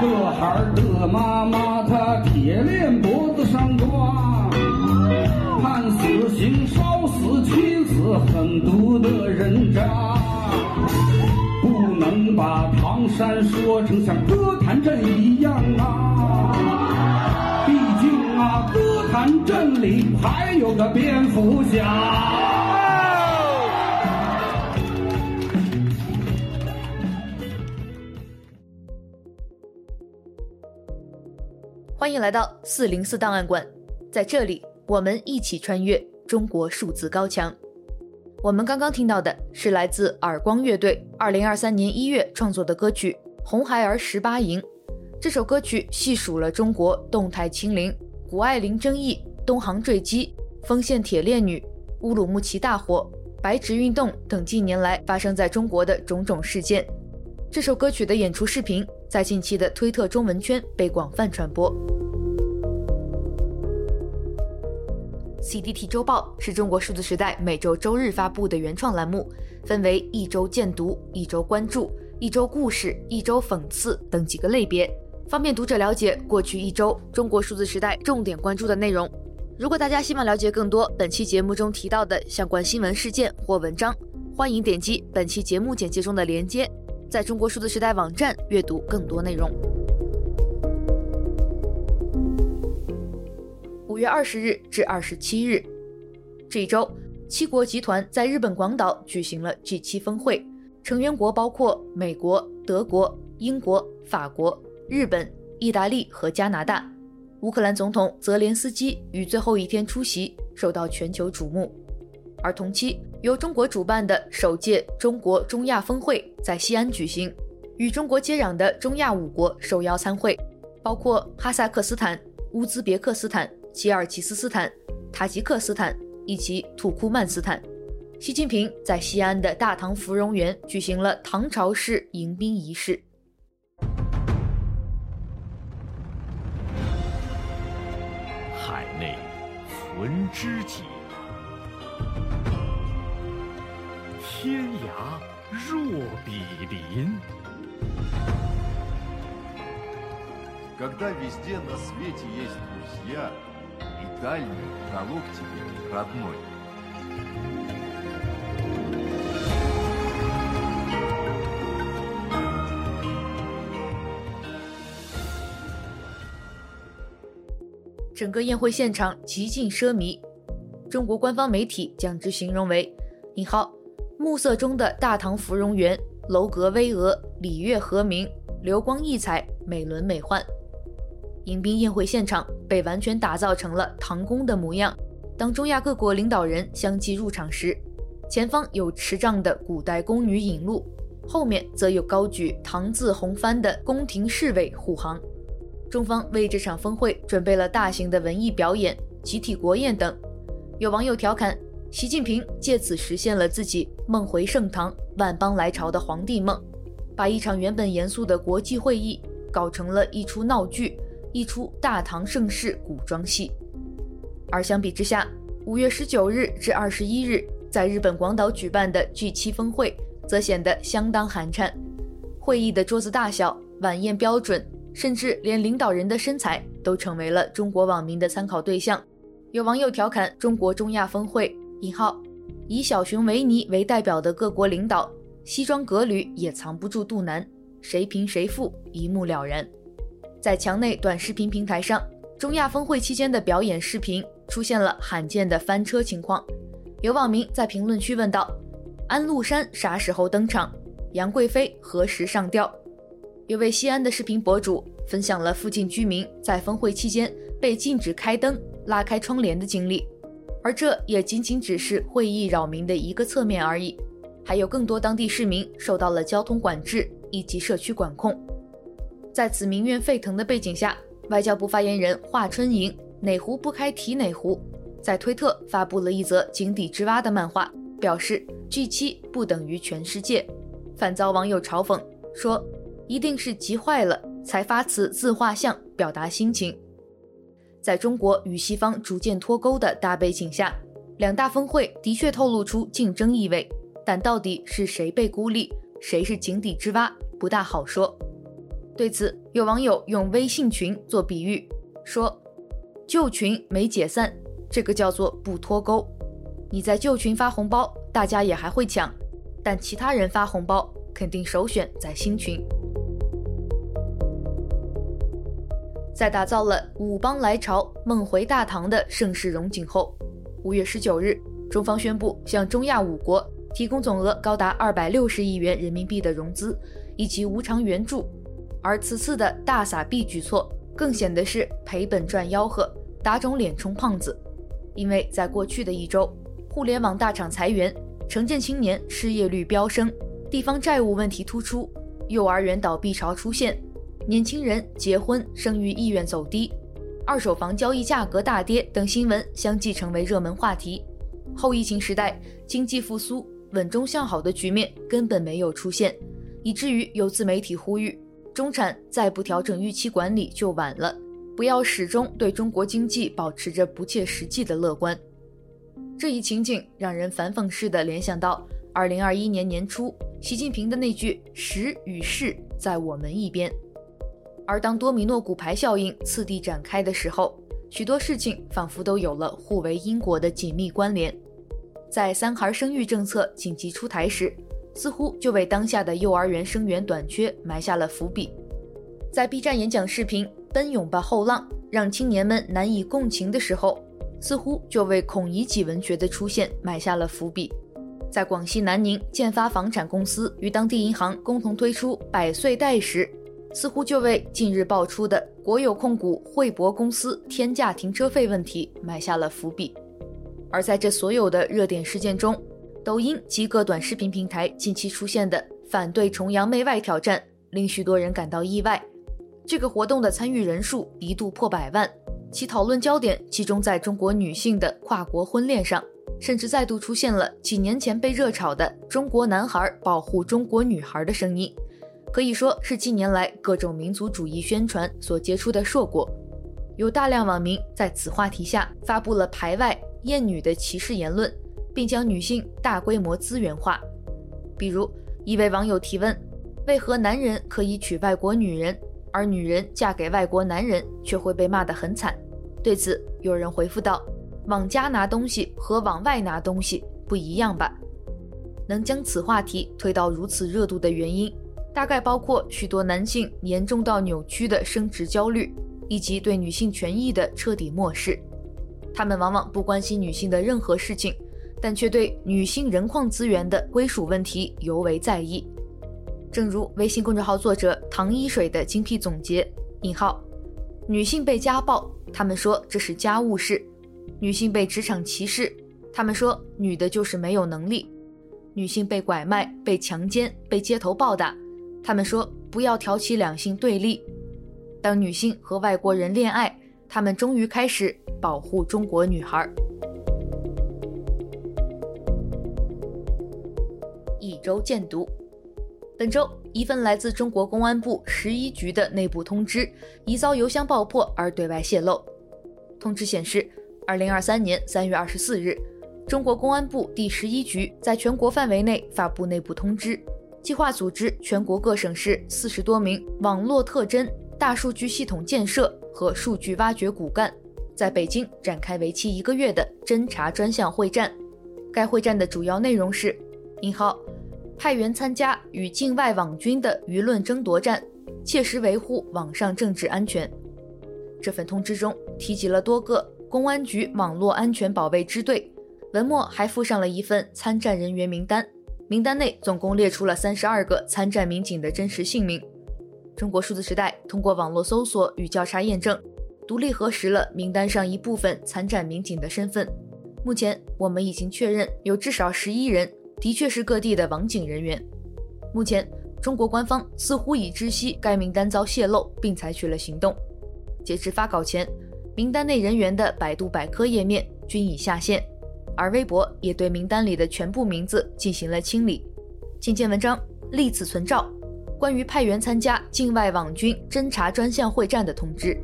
个孩儿的妈妈，她铁链脖子上挂，判死刑烧死妻子，狠毒的人渣。不能把唐山说成像歌坛镇一样啊！毕竟啊，歌坛镇里还有个蝙蝠侠。欢迎来到四零四档案馆，在这里，我们一起穿越中国数字高墙。我们刚刚听到的是来自耳光乐队二零二三年一月创作的歌曲《红孩儿十八营》。这首歌曲细数了中国动态清零、谷爱凌争议、东航坠机、丰县铁链女、乌鲁木齐大火、白纸运动等近年来发生在中国的种种事件。这首歌曲的演出视频在近期的推特中文圈被广泛传播。CDT 周报是中国数字时代每周周日发布的原创栏目，分为一周见读、一周关注、一周故事、一周讽刺等几个类别，方便读者了解过去一周中国数字时代重点关注的内容。如果大家希望了解更多本期节目中提到的相关新闻事件或文章，欢迎点击本期节目简介中的链接，在中国数字时代网站阅读更多内容。五月二十日至二十七日，这一周，七国集团在日本广岛举行了 G7 峰会，成员国包括美国、德国、英国、法国、日本、意大利和加拿大。乌克兰总统泽连斯基于最后一天出席，受到全球瞩目。而同期，由中国主办的首届中国中亚峰会在西安举行，与中国接壤的中亚五国受邀参会，包括哈萨克斯坦、乌兹别克斯坦。吉尔吉斯斯坦、塔吉克斯坦以及土库曼斯坦，习近平在西安的大唐芙蓉园举行了唐朝式迎宾仪式。海内存知己，天涯若比邻。整个宴会现场极尽奢靡，中国官方媒体将之形容为“引号暮色中的大唐芙蓉园，楼阁巍峨，礼乐和鸣，流光溢彩，美轮美奂”。迎宾宴会现场被完全打造成了唐宫的模样。当中亚各国领导人相继入场时，前方有持杖的古代宫女引路，后面则有高举唐字红幡的宫廷侍卫护航。中方为这场峰会准备了大型的文艺表演、集体国宴等。有网友调侃，习近平借此实现了自己梦回盛唐、万邦来朝的皇帝梦，把一场原本严肃的国际会议搞成了一出闹剧。一出大唐盛世古装戏，而相比之下，五月十九日至二十一日在日本广岛举办的 G7 峰会则显得相当寒碜。会议的桌子大小、晚宴标准，甚至连领导人的身材都成为了中国网民的参考对象。有网友调侃：“中国中亚峰会（引号）以小熊维尼为代表的各国领导，西装革履也藏不住肚腩，谁贫谁富一目了然。”在墙内短视频平台上，中亚峰会期间的表演视频出现了罕见的翻车情况。有网民在评论区问道：“安禄山啥时候登场？杨贵妃何时上吊？”有位西安的视频博主分享了附近居民在峰会期间被禁止开灯、拉开窗帘的经历，而这也仅仅只是会议扰民的一个侧面而已。还有更多当地市民受到了交通管制以及社区管控。在此民怨沸腾的背景下，外交部发言人华春莹哪壶不开提哪壶，在推特发布了一则井底之蛙的漫画，表示 G7 不等于全世界，反遭网友嘲讽说一定是急坏了才发此自画像表达心情。在中国与西方逐渐脱钩的大背景下，两大峰会的确透露出竞争意味，但到底是谁被孤立，谁是井底之蛙，不大好说。对此，有网友用微信群做比喻，说：“旧群没解散，这个叫做不脱钩。你在旧群发红包，大家也还会抢，但其他人发红包肯定首选在新群。”在打造了“五邦来朝，梦回大唐”的盛世荣景后，五月十九日，中方宣布向中亚五国提供总额高达二百六十亿元人民币的融资以及无偿援助，而此次的大撒币举措更显得是赔本赚吆喝，打肿脸充胖子。因为在过去的一周，互联网大厂裁员，城镇青年失业率飙升，地方债务问题突出，幼儿园倒闭潮出现，年轻人结婚生育意愿走低，二手房交易价格大跌等新闻相继成为热门话题。后疫情时代，经济复苏稳中向好的局面根本没有出现，以至于有自媒体呼吁，中产再不调整预期管理就晚了，不要始终对中国经济保持着不切实际的乐观。这一情景让人反讽似的联想到2021年年初习近平的那句“时与势在我们一边”，而当多米诺骨牌效应次第展开的时候，许多事情仿佛都有了互为因果的紧密关联。在三孩生育政策紧急出台时，似乎就为当下的幼儿园生源短缺埋下了伏笔。在 B 站演讲视频《奔涌吧后浪》让青年们难以共情的时候，似乎就为孔乙己文学的出现埋下了伏笔。在广西南宁建发房产公司与当地银行共同推出百岁贷时，似乎就为近日爆出的国有控股汇博公司天价停车费问题埋下了伏笔。而在这所有的热点事件中，抖音及各短视频平台近期出现的反对崇洋媚外挑战，令许多人感到意外。这个活动的参与人数一度破百万，其讨论焦点集中在中国女性的跨国婚恋上，甚至再度出现了几年前被热炒的“中国男孩保护中国女孩”的声音，可以说是近年来各种民族主义宣传所结出的硕果。有大量网民在此话题下发布了排外。厌女的歧视言论，并将女性大规模资源化。比如，一位网友提问：“为何男人可以娶外国女人，而女人嫁给外国男人却会被骂得很惨？”对此，有人回复道：“往家拿东西和往外拿东西不一样吧？”能将此话题推到如此热度的原因，大概包括许多男性严重到扭曲的生殖焦虑，以及对女性权益的彻底漠视。他们往往不关心女性的任何事情，但却对女性人矿资源的归属问题尤为在意。正如微信公众号作者唐一水的精辟总结：引号，女性被家暴，他们说这是家务事；女性被职场歧视，他们说女的就是没有能力；女性被拐卖、被强奸、被街头暴打，他们说不要挑起两性对立。当女性和外国人恋爱，他们终于开始。保护中国女孩。一周见读，本周一份来自中国公安部十一局的内部通知，疑遭邮箱爆破而对外泄露。通知显示，二零二三年三月二十四日，中国公安部第十一局在全国范围内发布内部通知，计划组织全国各省市四十多名网络特侦、大数据系统建设和数据挖掘骨干。在北京展开为期一个月的侦查专项会战，该会战的主要内容是：引号派员参加与境外网军的舆论争夺战，切实维护网上政治安全。这份通知中提及了多个公安局网络安全保卫支队，文末还附上了一份参战人员名单，名单内总共列出了三十二个参战民警的真实姓名。中国数字时代通过网络搜索与交叉验证。独立核实了名单上一部分参战民警的身份，目前我们已经确认有至少十一人的确是各地的网警人员。目前中国官方似乎已知悉该名单遭泄露，并采取了行动。截至发稿前，名单内人员的百度百科页面均已下线，而微博也对名单里的全部名字进行了清理。请见文章立此存照，关于派员参加境外网军侦查专项会战的通知。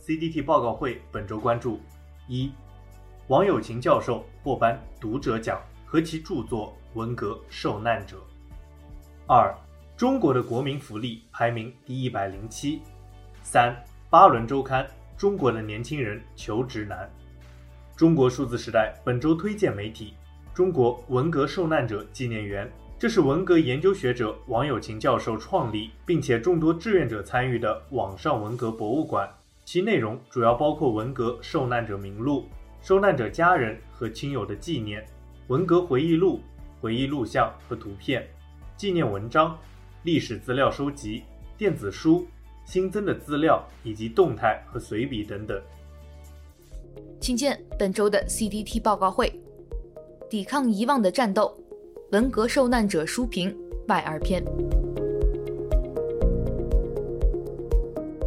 CDT 报告会本周关注：一、王友琴教授获颁读者奖和其著作《文革受难者》。二、中国的国民福利排名第一百零七。三、巴伦周刊：中国的年轻人求职难。中国数字时代本周推荐媒体：中国文革受难者纪念园。这是文革研究学者王有勤教授创立，并且众多志愿者参与的网上文革博物馆。其内容主要包括文革受难者名录、受难者家人和亲友的纪念、文革回忆录、回忆录像和图片、纪念文章、历史资料收集、电子书、新增的资料以及动态和随笔等等。请见本周的 CDT 报告会：抵抗遗忘的战斗，文革受难者书评外二篇。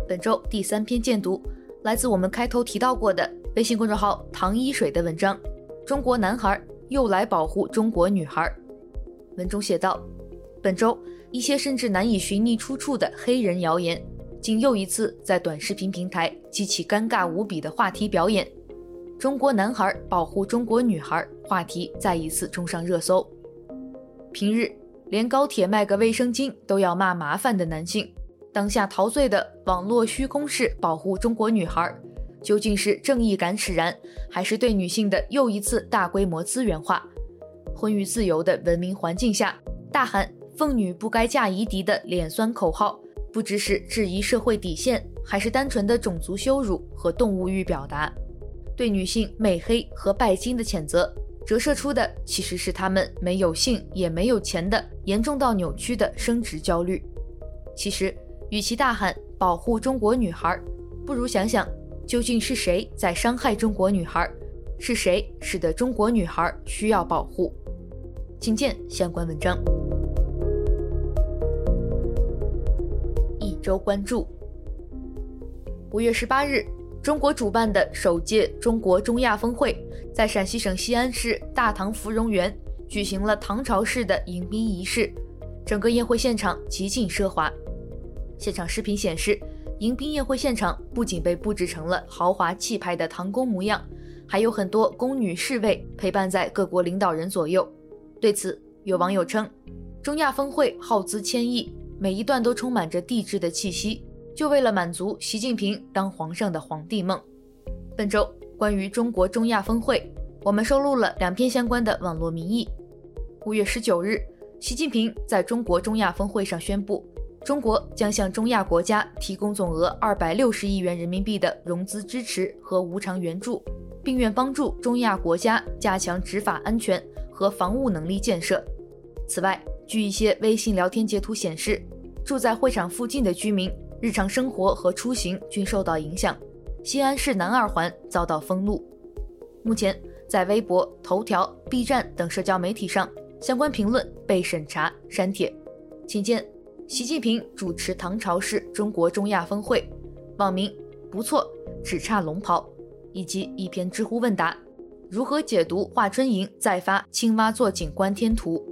本周第三篇荐读来自我们开头提到过的微信公众号“唐一水”的文章，《中国男孩又来保护中国女孩》。文中写道：本周一些甚至难以寻觅出处的黑人谣言，竟又一次在短视频平台激起尴尬无比的话题表演。中国男孩保护中国女孩话题再一次冲上热搜。平日连高铁卖个卫生巾都要骂麻烦的男性。当下陶醉的网络虚空式保护中国女孩，究竟是正义感使然，还是对女性的又一次大规模资源化？婚育自由的文明环境下，大喊“凤女不该嫁夷狄”的脸酸口号，不知是质疑社会底线，还是单纯的种族羞辱和动物欲表达？对女性美黑和拜金的谴责，折射出的其实是她们没有性也没有钱的严重到扭曲的生殖焦虑。其实。与其大喊保护中国女孩，不如想想究竟是谁在伤害中国女孩，是谁使得中国女孩需要保护？请见相关文章。周关注：五月十八日，中国主办的首届中国中亚峰会在陕西省西安市大唐芙蓉园举行了唐朝式的迎宾仪式，整个宴会现场极尽奢华。现场视频显示，迎宾宴会现场不仅被布置成了豪华气派的唐宫模样，还有很多宫女侍卫陪伴在各国领导人左右。对此，有网友称，中亚峰会耗资千亿，每一段都充满着帝制的气息，就为了满足习近平当皇上的皇帝梦。本周关于中国中亚峰会，我们收录了两篇相关的网络民意。五月十九日，习近平在中国中亚峰会上宣布。中国将向中亚国家提供总额二百六十亿元人民币的融资支持和无偿援助，并愿帮助中亚国家加强执法安全和防务能力建设。此外，据一些微信聊天截图显示，住在会场附近的居民日常生活和出行均受到影响，西安市南二环遭到封路。目前，在微博、头条、B 站等社交媒体上，相关评论被审查删帖。请见。习近平主持唐朝式中国中亚峰会，网名不错，只差龙袍，以及一篇知乎问答：如何解读华春莹再发青蛙做景观天图？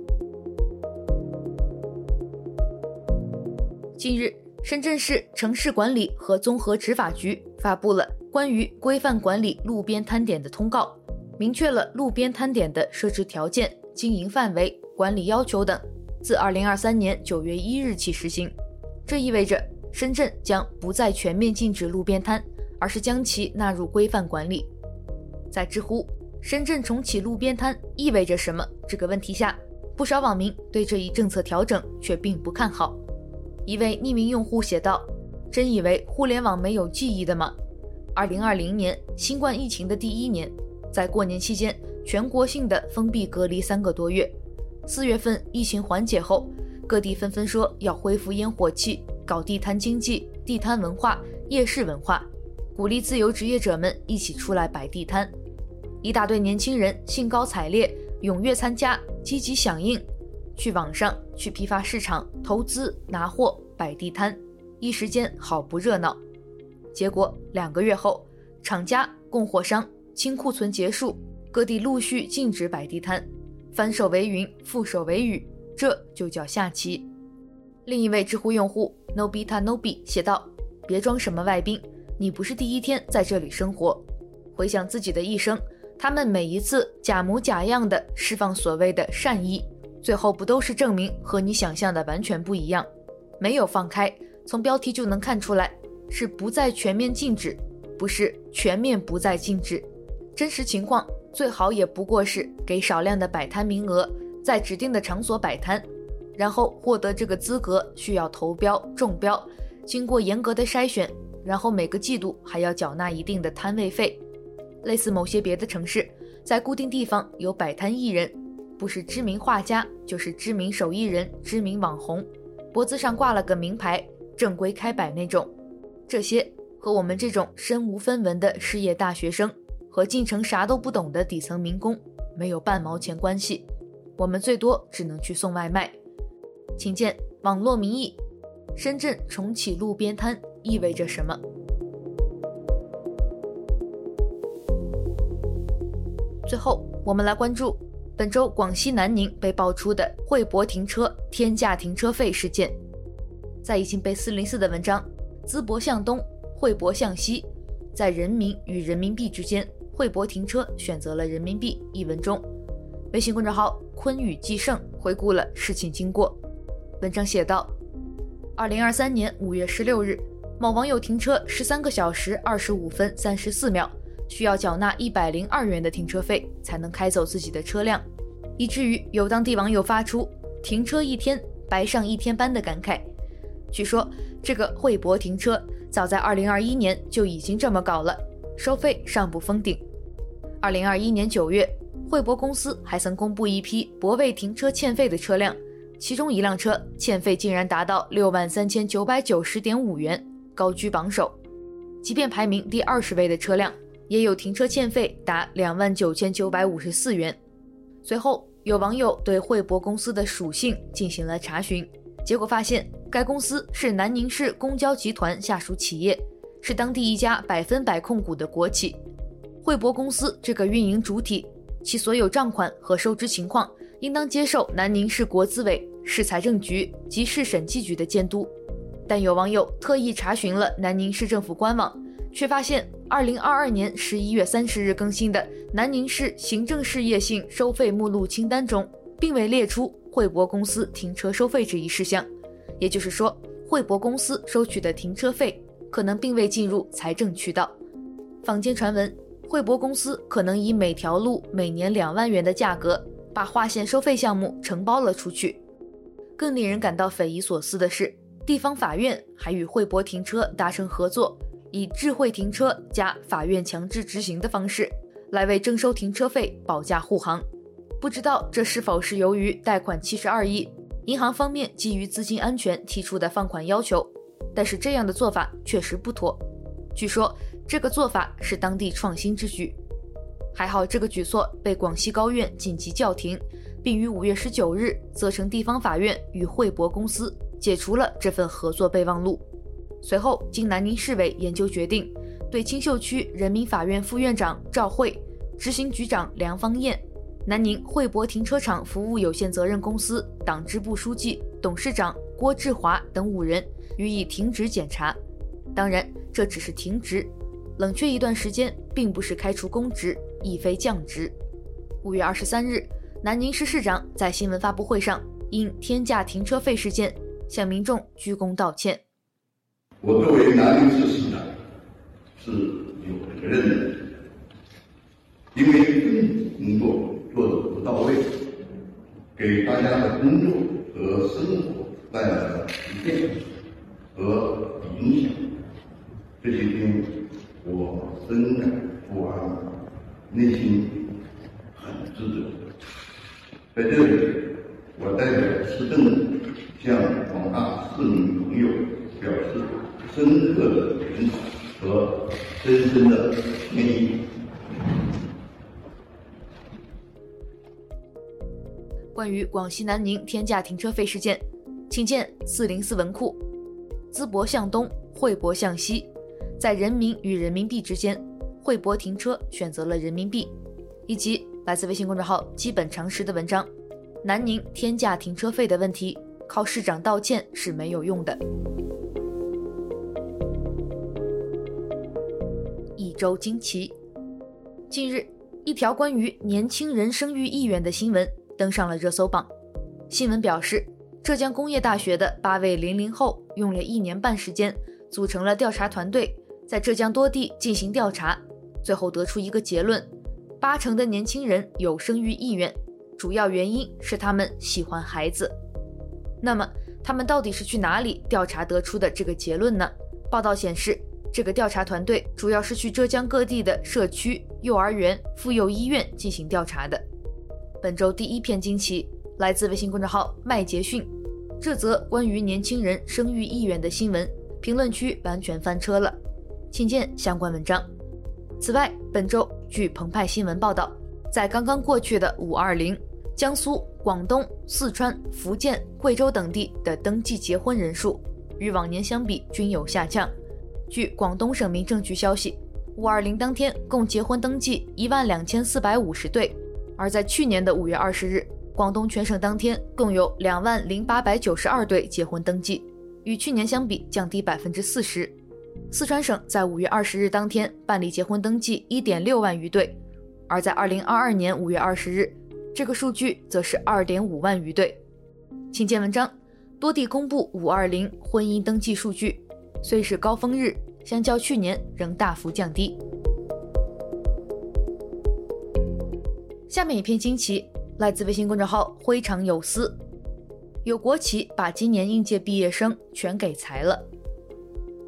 近日，深圳市城市管理和综合执法局发布了关于规范管理路边摊点的通告，明确了路边摊点的设置条件、经营范围、管理要求等。自二零二三年九月一日起实行，这意味着深圳将不再全面禁止路边摊，而是将其纳入规范管理。在知乎“深圳重启路边摊意味着什么”这个问题下，不少网民对这一政策调整却并不看好。一位匿名用户写道：“真以为互联网没有记忆的吗？二零二零年新冠疫情的第一年，在过年期间全国性的封闭隔离三个多月。”四月份疫情缓解后，各地纷纷说要恢复烟火气，搞地摊经济、地摊文化、夜市文化，鼓励自由职业者们一起出来摆地摊。一大堆年轻人兴高采烈，踊跃参加，积极响应，去网上、去批发市场投资拿货摆地摊，一时间好不热闹。结果两个月后，厂家、供货商清库存结束，各地陆续禁止摆地摊。翻手为云，覆手为雨，这就叫下棋。另一位知乎用户 Nobita Nobi 写道：“别装什么外宾，你不是第一天在这里生活。回想自己的一生，他们每一次假模假样的释放所谓的善意，最后不都是证明和你想象的完全不一样？没有放开，从标题就能看出来，是不再全面禁止，不是全面不再禁止。真实情况最好也不过是给少量的摆摊名额，在指定的场所摆摊，然后获得这个资格需要投标中标，经过严格的筛选，然后每个季度还要缴纳一定的摊位费。类似某些别的城市，在固定地方有摆摊艺人，不是知名画家，就是知名手艺人、知名网红，脖子上挂了个名牌，正规开摆那种。这些和我们这种身无分文的失业大学生和进城啥都不懂的底层民工没有半毛钱关系，我们最多只能去送外卖。请见网络民意：深圳重启路边摊意味着什么？最后，我们来关注本周广西南宁被爆出的惠博停车天价停车费事件。在已经被四零四的文章“淄博向东，惠博向西，在人民与人民币之间，惠博停车选择了人民币”一文中，微信公众号“坤宇继盛”回顾了事情经过。文章写道：二零二三年五月十六日，某网友停车十三个小时二十五分三十四秒。需要缴纳一百零二元的停车费才能开走自己的车辆，以至于有当地网友发出“停车一天白上一天班”的感慨。据说这个惠博停车早在二零二一年就已经这么搞了，收费上不封顶。二零二一年九月，惠博公司还曾公布一批泊位停车欠费的车辆，其中一辆车欠费竟然达到六万三千九百九十点五元，高居榜首。即便排名第二十位的车辆，也有停车欠费达两万九千九百五十四元。随后，有网友对惠博公司的属性进行了查询，结果发现该公司是南宁市公交集团下属企业，是当地一家百分百控股的国企。惠博公司这个运营主体，其所有账款和收支情况应当接受南宁市国资委、市财政局及市审计局的监督。但有网友特意查询了南宁市政府官网，却发现。二零二二年十一月三十日更新的南宁市行政事业性收费目录清单中，并未列出惠博公司停车收费这一事项。也就是说，惠博公司收取的停车费可能并未进入财政渠道。坊间传闻，惠博公司可能以每条路每年两万元的价格，把划线收费项目承包了出去。更令人感到匪夷所思的是，地方法院还与惠博停车达成合作。以智慧停车加法院强制执行的方式来为征收停车费保驾护航，不知道这是否是由于贷款七十二亿，银行方面基于资金安全提出的放款要求，但是这样的做法确实不妥。据说这个做法是当地创新之举，还好这个举措被广西高院紧急叫停，并于五月十九日责成地方法院与惠博公司解除了这份合作备忘录。随后，经南宁市委研究决定，对青秀区人民法院副院长赵慧、执行局长梁芳艳、南宁惠博停车场服务有限责任公司党支部书记、董事长郭志华等五人予以停职检查。当然，这只是停职，冷却一段时间，并不是开除公职，亦非降职。五月二十三日，南宁市市长在新闻发布会上因天价停车费事件向民众鞠躬道歉。我作为南宁市市长是有责任的，因为政府工作做得不到位，给大家的工作和生活带来了不便和影响。这些天我深感不安，内心很自责。在这里，我代表市政府向广大市民朋友表示。深刻的检讨和深深的歉意。关于广西南宁天价停车费事件，请见四零四文库。淄博向东，惠博向西，在人民与人民币之间，惠博停车选择了人民币，以及来自微信公众号“基本常识”的文章：南宁天价停车费的问题，靠市长道歉是没有用的。周惊奇。近日，一条关于年轻人生育意愿的新闻登上了热搜榜。新闻表示，浙江工业大学的八位零零后用了一年半时间，组成了调查团队，在浙江多地进行调查，最后得出一个结论：八成的年轻人有生育意愿，主要原因是他们喜欢孩子。那么，他们到底是去哪里调查得出的这个结论呢？报道显示，这个调查团队主要是去浙江各地的社区、幼儿园、妇幼医院进行调查的。本周第一篇惊奇来自微信公众号麦杰逊，这则关于年轻人生育意愿的新闻，评论区完全翻车了，请见相关文章。此外，本周据澎湃新闻报道，在刚刚过去的五二零，江苏、广东、四川、福建、贵州等地的登记结婚人数与往年相比均有下降。据广东省民政局消息，五二零当天共结婚登记一万两千四百五十对，而在去年的五月二十日，广东全省当天共有两万零八百九十二对结婚登记，与去年相比降低百分之四十。四川省在五月二十日当天办理结婚登记一点六万余对，而在二零二二年五月二十日，这个数据则是二点五万余对。请见文章，多地公布五二零婚姻登记数据。虽是高峰日，相较去年仍大幅降低。下面一篇惊奇来自微信公众号“灰常有思”，有国企把今年应届毕业生全给裁了。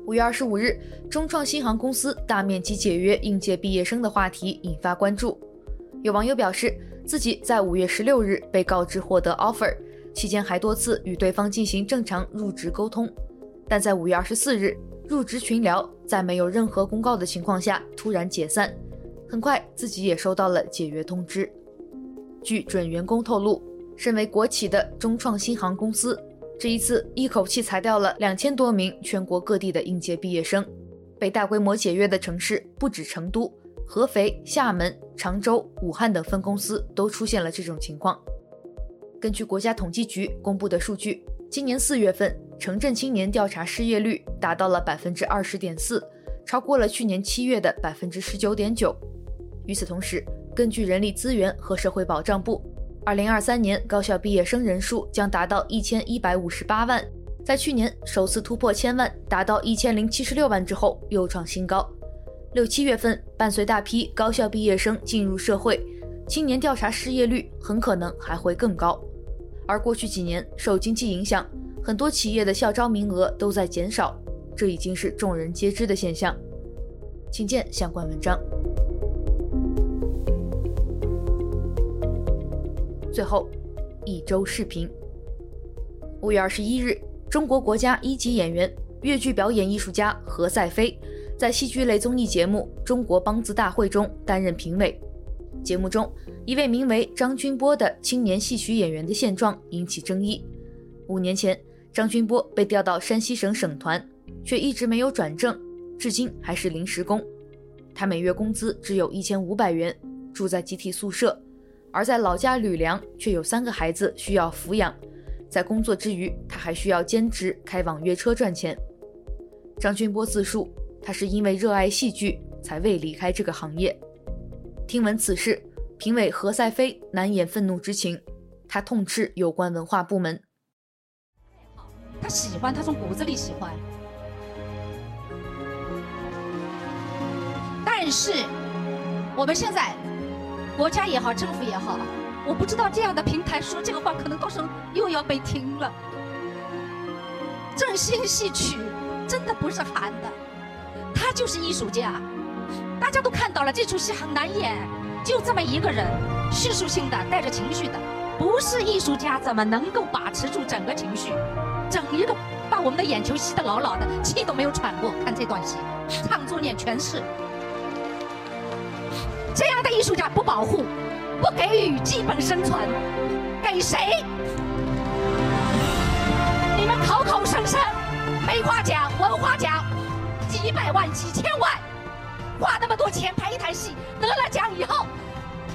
五月二十五日，中创新航公司大面积解约应届毕业生的话题引发关注。有网友表示，自己在五月十六日被告知获得 offer，期间还多次与对方进行正常入职沟通。但在五月二十四日，入职群聊在没有任何公告的情况下突然解散。很快，自己也收到了解约通知。据准员工透露，身为国企的中创新航公司，这一次一口气裁掉了两千多名全国各地的应届毕业生。被大规模解约的城市不止成都、合肥、厦门、常州、武汉等分公司都出现了这种情况。根据国家统计局公布的数据，今年四月份，城镇青年调查失业率达到了百分之二十点四，超过了去年七月的百分之十九点九。与此同时，根据人力资源和社会保障部，二零二三年高校毕业生人数将达到一千一百五十八万，在去年首次突破千万，达到一千零七十六万之后又创新高。六七月份，伴随大批高校毕业生进入社会，青年调查失业率很可能还会更高。而过去几年受经济影响，很多企业的校招名额都在减少，这已经是众人皆知的现象。请见相关文章。最后，一周视频。五月二十一日，中国国家一级演员、粤剧表演艺术家何赛飞在戏剧类综艺节目《中国梆子大会》中担任评委。节目中，一位名为张君波的青年戏曲演员的现状引起争议。五年前，张军波被调到山西省省团，却一直没有转正，至今还是临时工。他每月工资只有一千五百元，住在集体宿舍，而在老家吕梁却有三个孩子需要抚养。在工作之余，他还需要兼职开网约车赚钱。张军波自述，他是因为热爱戏剧才未离开这个行业。听闻此事，评委何赛飞难掩愤怒之情，他痛斥有关文化部门。他喜欢，他从骨子里喜欢。但是，我们现在国家也好，政府也好，我不知道这样的平台说这个话，可能到时候又要被听了。振兴戏曲真的不是喊的，他就是艺术家。大家都看到了，这出戏很难演，就这么一个人，叙述性的，带着情绪的，不是艺术家怎么能够把持住整个情绪？整一个把我们的眼球吸得牢牢的，气都没有喘过。看这段戏，唱作念全是。这样的艺术家不保护，不给予基本生存，给谁？你们口口声声梅花奖、文化奖，几百万、几千万，花那么多钱拍一台戏，得了奖以后，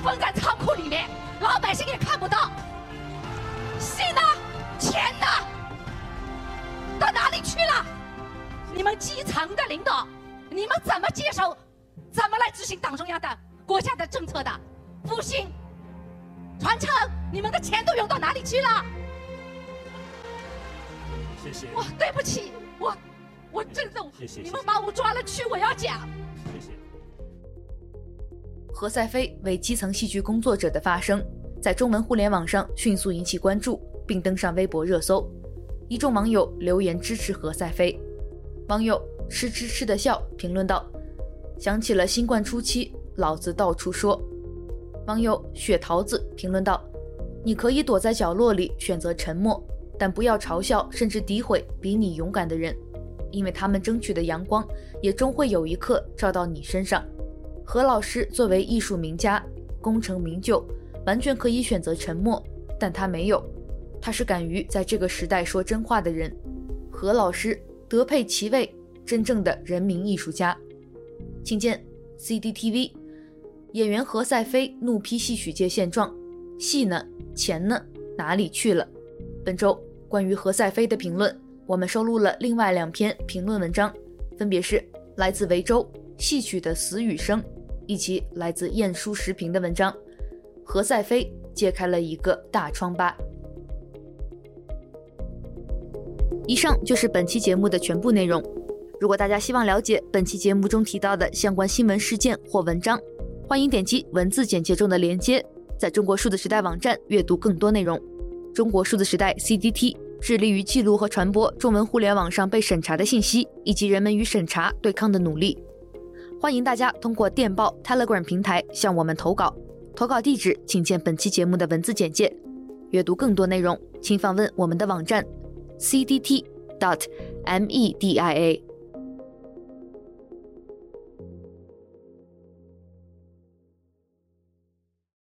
封在仓库里面，老百姓也看不到。戏呢？钱呢？到哪里去了？你们基层的领导，你们怎么接受？怎么来执行党中央的国家的政策的？复兴、传承，你们的钱都用到哪里去了？谢谢。我，对不起，我我真的，谢谢。你们把我抓了去，我要讲。谢谢。何赛飞为基层戏剧工作者的发声，在中文互联网上迅速引起关注，并登上微博热搜。一众网友留言支持何赛飞。网友吃吃吃的笑评论道：“想起了新冠初期，老子到处说。”网友雪桃子评论道：“你可以躲在角落里选择沉默，但不要嘲笑甚至诋毁比你勇敢的人，因为他们争取的阳光也终会有一刻照到你身上。”何老师作为艺术名家、功成名就，完全可以选择沉默，但他没有。他是敢于在这个时代说真话的人。何老师德配其位，真正的人民艺术家。请见 CDTV，演员何赛飞怒批戏曲界现状：戏呢？钱呢？哪里去了？本周关于何赛飞的评论，我们收录了另外两篇评论文章，分别是来自维州戏曲的死与生。以及来自晏殊时评的文章，何赛飞揭开了一个大疮疤。以上就是本期节目的全部内容。如果大家希望了解本期节目中提到的相关新闻事件或文章，欢迎点击文字简介中的链接，在中国数字时代网站阅读更多内容。中国数字时代 CDT 致力于记录和传播中文互联网上被审查的信息，以及人们与审查对抗的努力。欢迎大家通过电报 Telegram 平台向我们投稿，投稿地址请见本期节目的文字简介。阅读更多内容，请访问我们的网站 cdt.media。